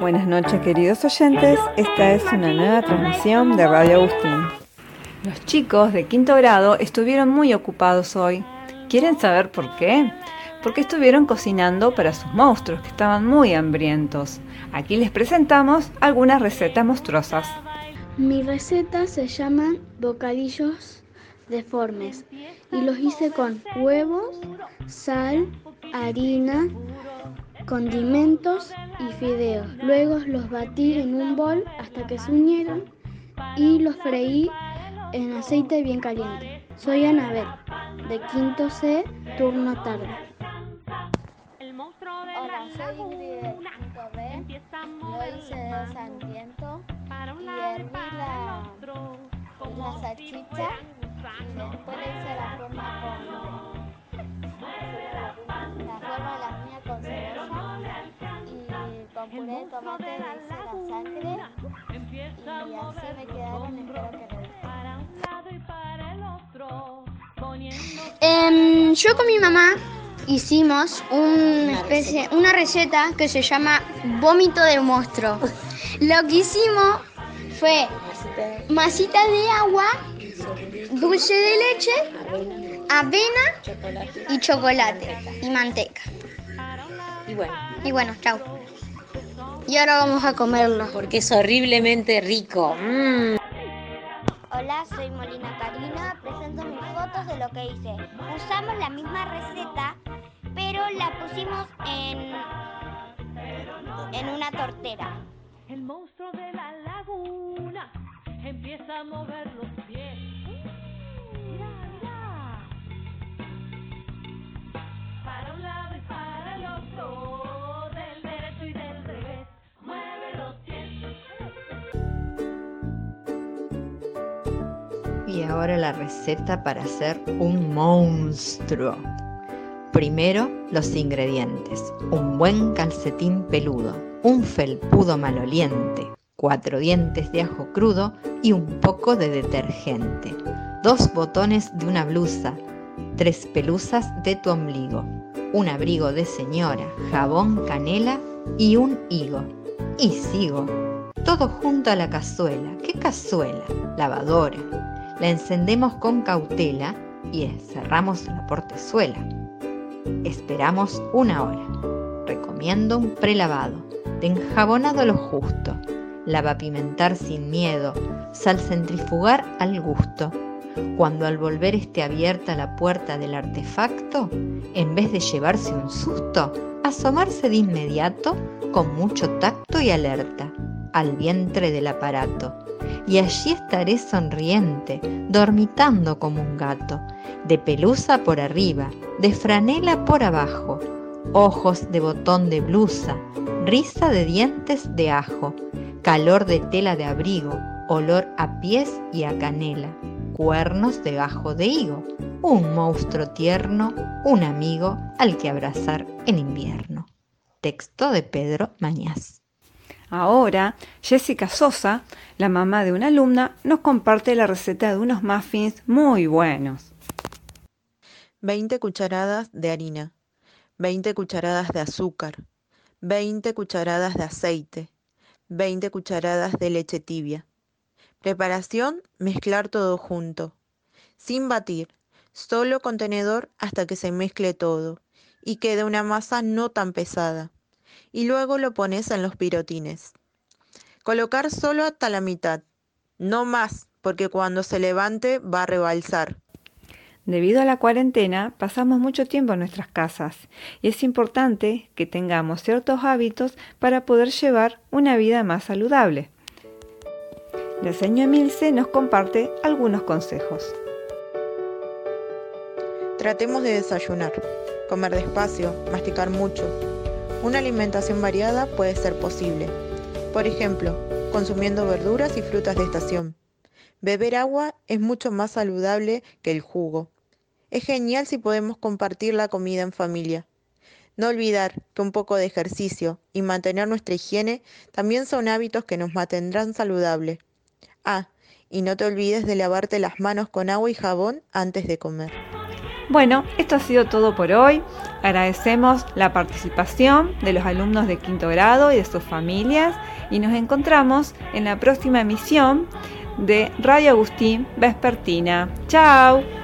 Buenas noches queridos oyentes, esta es una nueva transmisión de Radio Agustín. Los chicos de quinto grado estuvieron muy ocupados hoy. ¿Quieren saber por qué? Porque estuvieron cocinando para sus monstruos que estaban muy hambrientos. Aquí les presentamos algunas recetas monstruosas. Mi receta se llaman bocadillos deformes y los hice con huevos, sal, harina, condimentos y fideos. Luego los batí en un bol hasta que se unieron y los freí en aceite bien caliente. Soy Anabel, de quinto C, turno tarde. Hola, soy Ingrid de quinto B. Lo hice de Santiento y herví la, la salchicha y después le hice la forma con con puré de tomate la sangre y así me quedaron, espero que les Em, yo con mi mamá hicimos una, especie, una receta que se llama vómito de monstruo. Lo que hicimos fue masita de agua, dulce de leche, avena y chocolate y manteca. Y bueno, Y bueno, chao. Y ahora vamos a comerlo. porque es horriblemente rico. Mm. Hola, soy Molina Karina. Presento mis fotos de lo que hice. Usamos la misma receta, pero la pusimos en, en una tortera. El monstruo de la laguna empieza a mover los pies. Y ahora la receta para hacer un monstruo. Primero los ingredientes. Un buen calcetín peludo, un felpudo maloliente, cuatro dientes de ajo crudo y un poco de detergente. Dos botones de una blusa, tres pelusas de tu ombligo, un abrigo de señora, jabón canela y un higo. Y sigo. Todo junto a la cazuela. ¿Qué cazuela? Lavadora. La encendemos con cautela y cerramos la portezuela. Esperamos una hora. Recomiendo un prelavado, de enjabonado lo justo. Lava pimentar sin miedo, sal centrifugar al gusto. Cuando al volver esté abierta la puerta del artefacto, en vez de llevarse un susto, asomarse de inmediato, con mucho tacto y alerta, al vientre del aparato y allí estaré sonriente, dormitando como un gato, de pelusa por arriba, de franela por abajo, ojos de botón de blusa, risa de dientes de ajo, calor de tela de abrigo, olor a pies y a canela, cuernos de gajo de higo, un monstruo tierno, un amigo al que abrazar en invierno. Texto de Pedro Mañaz. Ahora, Jessica Sosa, la mamá de una alumna, nos comparte la receta de unos muffins muy buenos. 20 cucharadas de harina, 20 cucharadas de azúcar, 20 cucharadas de aceite, 20 cucharadas de leche tibia. Preparación, mezclar todo junto, sin batir, solo contenedor hasta que se mezcle todo y quede una masa no tan pesada. Y luego lo pones en los pirotines. Colocar solo hasta la mitad, no más, porque cuando se levante va a rebalsar. Debido a la cuarentena, pasamos mucho tiempo en nuestras casas y es importante que tengamos ciertos hábitos para poder llevar una vida más saludable. La señora Milce nos comparte algunos consejos. Tratemos de desayunar, comer despacio, masticar mucho. Una alimentación variada puede ser posible. Por ejemplo, consumiendo verduras y frutas de estación. Beber agua es mucho más saludable que el jugo. Es genial si podemos compartir la comida en familia. No olvidar que un poco de ejercicio y mantener nuestra higiene también son hábitos que nos mantendrán saludable. Ah, y no te olvides de lavarte las manos con agua y jabón antes de comer. Bueno, esto ha sido todo por hoy. Agradecemos la participación de los alumnos de quinto grado y de sus familias y nos encontramos en la próxima emisión de Radio Agustín Vespertina. ¡Chao!